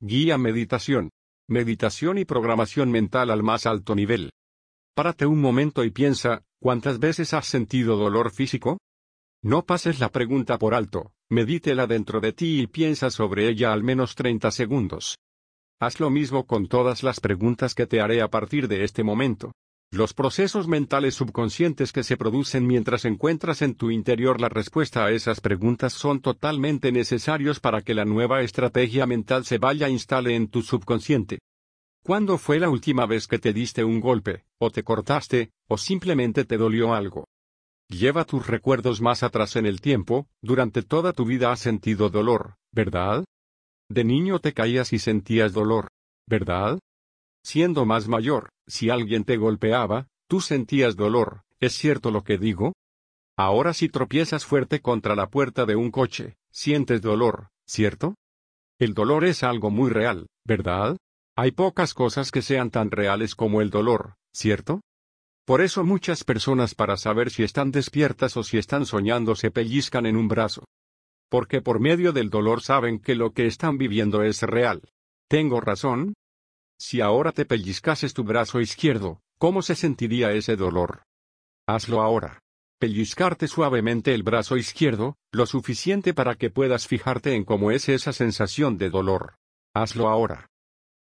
Guía Meditación. Meditación y programación mental al más alto nivel. Párate un momento y piensa, ¿cuántas veces has sentido dolor físico? No pases la pregunta por alto, medítela dentro de ti y piensa sobre ella al menos 30 segundos. Haz lo mismo con todas las preguntas que te haré a partir de este momento. Los procesos mentales subconscientes que se producen mientras encuentras en tu interior la respuesta a esas preguntas son totalmente necesarios para que la nueva estrategia mental se vaya a instale en tu subconsciente. ¿Cuándo fue la última vez que te diste un golpe, o te cortaste, o simplemente te dolió algo? Lleva tus recuerdos más atrás en el tiempo, durante toda tu vida has sentido dolor, ¿verdad? De niño te caías y sentías dolor, ¿verdad? Siendo más mayor, si alguien te golpeaba, tú sentías dolor, ¿es cierto lo que digo? Ahora si tropiezas fuerte contra la puerta de un coche, sientes dolor, ¿cierto? El dolor es algo muy real, ¿verdad? Hay pocas cosas que sean tan reales como el dolor, ¿cierto? Por eso muchas personas para saber si están despiertas o si están soñando se pellizcan en un brazo. Porque por medio del dolor saben que lo que están viviendo es real. ¿Tengo razón? Si ahora te pellizcases tu brazo izquierdo, ¿cómo se sentiría ese dolor? Hazlo ahora. Pellizcarte suavemente el brazo izquierdo, lo suficiente para que puedas fijarte en cómo es esa sensación de dolor. Hazlo ahora.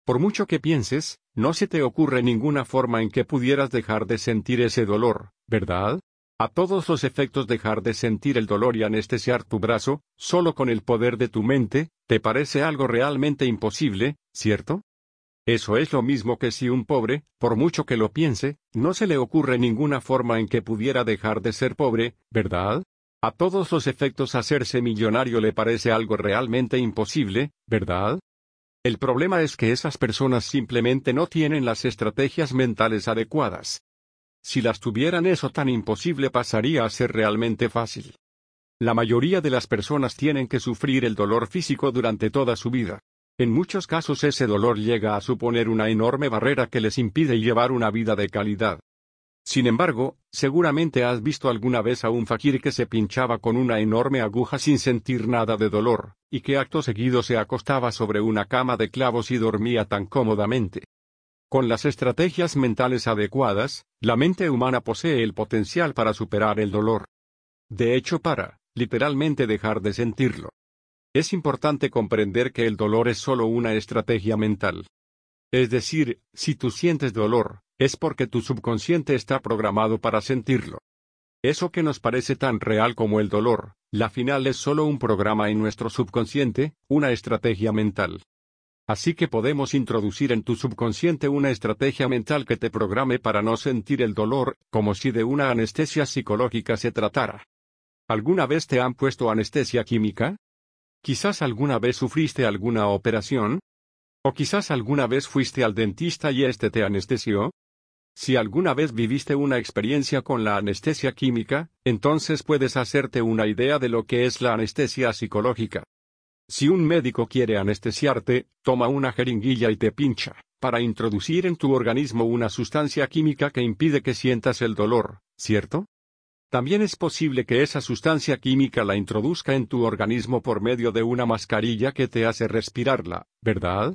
Por mucho que pienses, no se te ocurre ninguna forma en que pudieras dejar de sentir ese dolor, ¿verdad? A todos los efectos dejar de sentir el dolor y anestesiar tu brazo, solo con el poder de tu mente, te parece algo realmente imposible, ¿cierto? Eso es lo mismo que si un pobre, por mucho que lo piense, no se le ocurre ninguna forma en que pudiera dejar de ser pobre, ¿verdad? A todos los efectos hacerse millonario le parece algo realmente imposible, ¿verdad? El problema es que esas personas simplemente no tienen las estrategias mentales adecuadas. Si las tuvieran eso tan imposible pasaría a ser realmente fácil. La mayoría de las personas tienen que sufrir el dolor físico durante toda su vida. En muchos casos ese dolor llega a suponer una enorme barrera que les impide llevar una vida de calidad. Sin embargo, seguramente has visto alguna vez a un fakir que se pinchaba con una enorme aguja sin sentir nada de dolor, y que acto seguido se acostaba sobre una cama de clavos y dormía tan cómodamente. Con las estrategias mentales adecuadas, la mente humana posee el potencial para superar el dolor. De hecho, para, literalmente dejar de sentirlo. Es importante comprender que el dolor es solo una estrategia mental. Es decir, si tú sientes dolor, es porque tu subconsciente está programado para sentirlo. Eso que nos parece tan real como el dolor, la final es solo un programa en nuestro subconsciente, una estrategia mental. Así que podemos introducir en tu subconsciente una estrategia mental que te programe para no sentir el dolor, como si de una anestesia psicológica se tratara. ¿Alguna vez te han puesto anestesia química? Quizás alguna vez sufriste alguna operación. O quizás alguna vez fuiste al dentista y éste te anestesió. Si alguna vez viviste una experiencia con la anestesia química, entonces puedes hacerte una idea de lo que es la anestesia psicológica. Si un médico quiere anestesiarte, toma una jeringuilla y te pincha, para introducir en tu organismo una sustancia química que impide que sientas el dolor, ¿cierto? También es posible que esa sustancia química la introduzca en tu organismo por medio de una mascarilla que te hace respirarla, ¿verdad?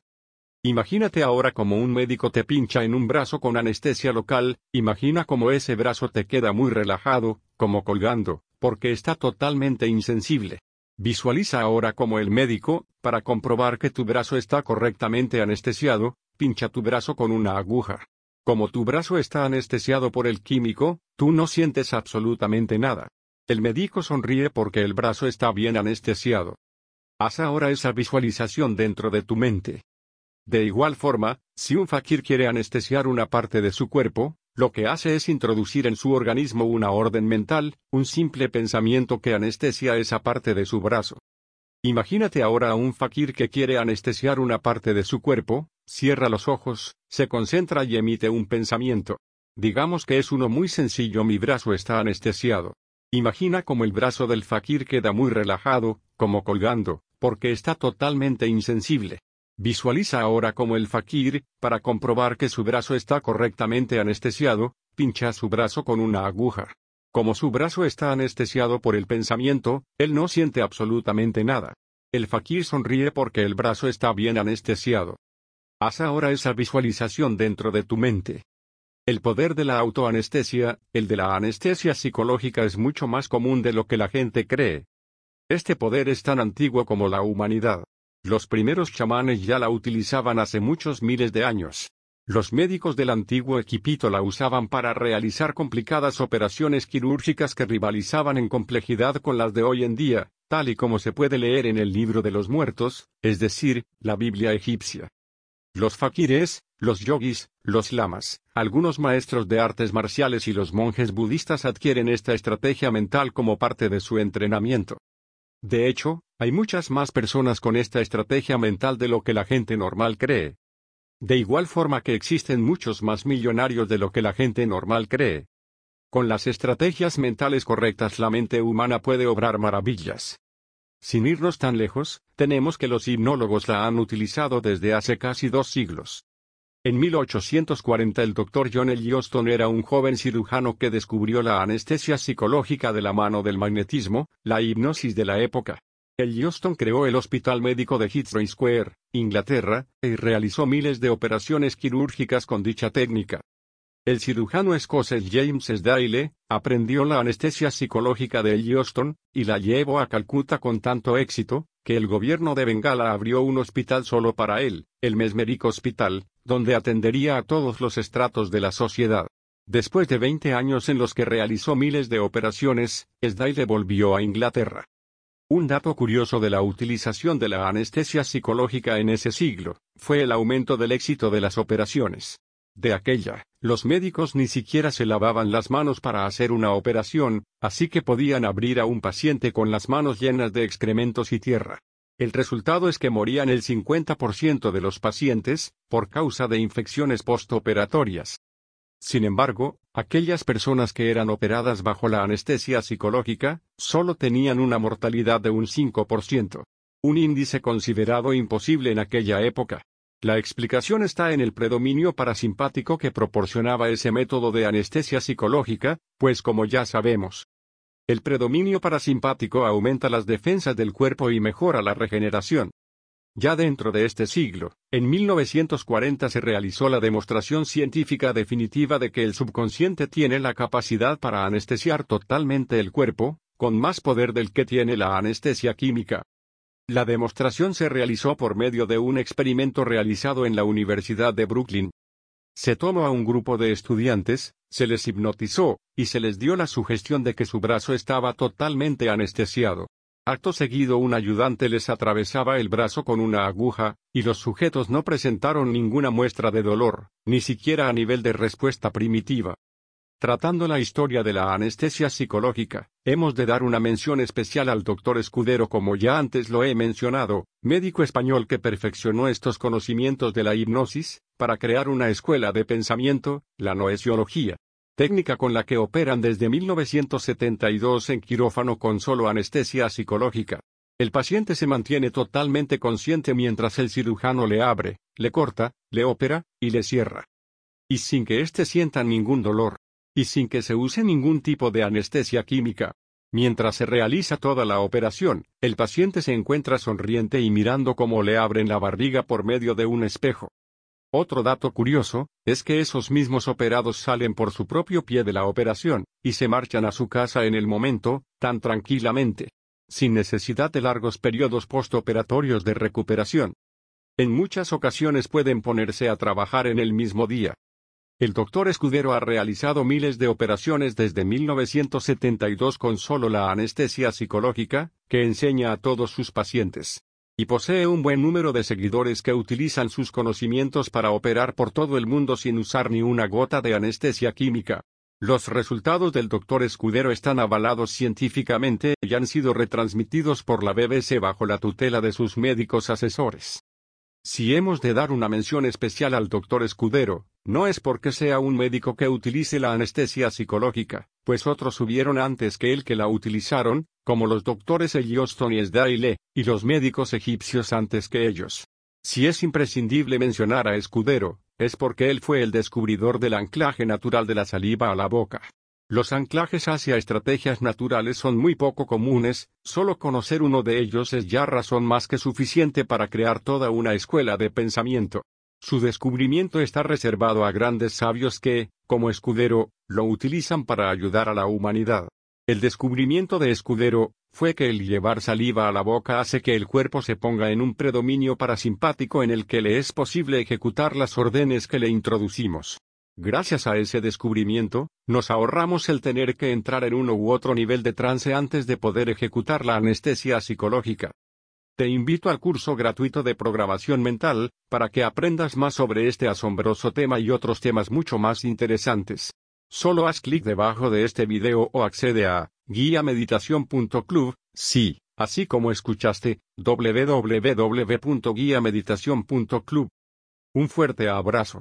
Imagínate ahora como un médico te pincha en un brazo con anestesia local, imagina como ese brazo te queda muy relajado, como colgando, porque está totalmente insensible. Visualiza ahora como el médico, para comprobar que tu brazo está correctamente anestesiado, pincha tu brazo con una aguja. Como tu brazo está anestesiado por el químico, tú no sientes absolutamente nada. El médico sonríe porque el brazo está bien anestesiado. Haz ahora esa visualización dentro de tu mente. De igual forma, si un fakir quiere anestesiar una parte de su cuerpo, lo que hace es introducir en su organismo una orden mental, un simple pensamiento que anestesia esa parte de su brazo. Imagínate ahora a un fakir que quiere anestesiar una parte de su cuerpo, Cierra los ojos, se concentra y emite un pensamiento. Digamos que es uno muy sencillo, mi brazo está anestesiado. Imagina como el brazo del fakir queda muy relajado, como colgando, porque está totalmente insensible. Visualiza ahora como el fakir, para comprobar que su brazo está correctamente anestesiado, pincha su brazo con una aguja. Como su brazo está anestesiado por el pensamiento, él no siente absolutamente nada. El fakir sonríe porque el brazo está bien anestesiado. Haz ahora esa visualización dentro de tu mente. El poder de la autoanestesia, el de la anestesia psicológica es mucho más común de lo que la gente cree. Este poder es tan antiguo como la humanidad. Los primeros chamanes ya la utilizaban hace muchos miles de años. Los médicos del antiguo Equipito la usaban para realizar complicadas operaciones quirúrgicas que rivalizaban en complejidad con las de hoy en día, tal y como se puede leer en el libro de los muertos, es decir, la Biblia egipcia. Los fakires, los yogis, los lamas, algunos maestros de artes marciales y los monjes budistas adquieren esta estrategia mental como parte de su entrenamiento. De hecho, hay muchas más personas con esta estrategia mental de lo que la gente normal cree. De igual forma que existen muchos más millonarios de lo que la gente normal cree. Con las estrategias mentales correctas la mente humana puede obrar maravillas. Sin irnos tan lejos, tenemos que los hipnólogos la han utilizado desde hace casi dos siglos. En 1840 el doctor John L. Johnston era un joven cirujano que descubrió la anestesia psicológica de la mano del magnetismo, la hipnosis de la época. El Johnston creó el Hospital Médico de Heathrow Square, Inglaterra, y realizó miles de operaciones quirúrgicas con dicha técnica. El cirujano escocés James Sdale aprendió la anestesia psicológica de Johnston, y la llevó a Calcuta con tanto éxito, que el gobierno de Bengala abrió un hospital solo para él, el Mesmeric Hospital, donde atendería a todos los estratos de la sociedad. Después de 20 años en los que realizó miles de operaciones, Sdale volvió a Inglaterra. Un dato curioso de la utilización de la anestesia psicológica en ese siglo, fue el aumento del éxito de las operaciones. De aquella, los médicos ni siquiera se lavaban las manos para hacer una operación, así que podían abrir a un paciente con las manos llenas de excrementos y tierra. El resultado es que morían el 50% de los pacientes, por causa de infecciones postoperatorias. Sin embargo, aquellas personas que eran operadas bajo la anestesia psicológica, solo tenían una mortalidad de un 5%. Un índice considerado imposible en aquella época. La explicación está en el predominio parasimpático que proporcionaba ese método de anestesia psicológica, pues como ya sabemos, el predominio parasimpático aumenta las defensas del cuerpo y mejora la regeneración. Ya dentro de este siglo, en 1940 se realizó la demostración científica definitiva de que el subconsciente tiene la capacidad para anestesiar totalmente el cuerpo, con más poder del que tiene la anestesia química. La demostración se realizó por medio de un experimento realizado en la Universidad de Brooklyn. Se tomó a un grupo de estudiantes, se les hipnotizó, y se les dio la sugestión de que su brazo estaba totalmente anestesiado. Acto seguido un ayudante les atravesaba el brazo con una aguja, y los sujetos no presentaron ninguna muestra de dolor, ni siquiera a nivel de respuesta primitiva. Tratando la historia de la anestesia psicológica, hemos de dar una mención especial al doctor Escudero como ya antes lo he mencionado, médico español que perfeccionó estos conocimientos de la hipnosis, para crear una escuela de pensamiento, la noesiología. Técnica con la que operan desde 1972 en quirófano con solo anestesia psicológica. El paciente se mantiene totalmente consciente mientras el cirujano le abre, le corta, le opera, y le cierra. Y sin que éste sienta ningún dolor y sin que se use ningún tipo de anestesia química. Mientras se realiza toda la operación, el paciente se encuentra sonriente y mirando cómo le abren la barriga por medio de un espejo. Otro dato curioso, es que esos mismos operados salen por su propio pie de la operación, y se marchan a su casa en el momento, tan tranquilamente. Sin necesidad de largos periodos postoperatorios de recuperación. En muchas ocasiones pueden ponerse a trabajar en el mismo día, el doctor Escudero ha realizado miles de operaciones desde 1972 con solo la anestesia psicológica, que enseña a todos sus pacientes. Y posee un buen número de seguidores que utilizan sus conocimientos para operar por todo el mundo sin usar ni una gota de anestesia química. Los resultados del doctor Escudero están avalados científicamente y han sido retransmitidos por la BBC bajo la tutela de sus médicos asesores. Si hemos de dar una mención especial al doctor Escudero, no es porque sea un médico que utilice la anestesia psicológica, pues otros hubieron antes que él que la utilizaron, como los doctores Elioston y Sdaile, y los médicos egipcios antes que ellos. Si es imprescindible mencionar a Escudero, es porque él fue el descubridor del anclaje natural de la saliva a la boca. Los anclajes hacia estrategias naturales son muy poco comunes, solo conocer uno de ellos es ya razón más que suficiente para crear toda una escuela de pensamiento. Su descubrimiento está reservado a grandes sabios que, como escudero, lo utilizan para ayudar a la humanidad. El descubrimiento de Escudero fue que el llevar saliva a la boca hace que el cuerpo se ponga en un predominio parasimpático en el que le es posible ejecutar las órdenes que le introducimos. Gracias a ese descubrimiento, nos ahorramos el tener que entrar en uno u otro nivel de trance antes de poder ejecutar la anestesia psicológica. Te invito al curso gratuito de programación mental, para que aprendas más sobre este asombroso tema y otros temas mucho más interesantes. Solo haz clic debajo de este video o accede a guiameditación.club, sí, así como escuchaste, www.guiameditación.club. Un fuerte abrazo.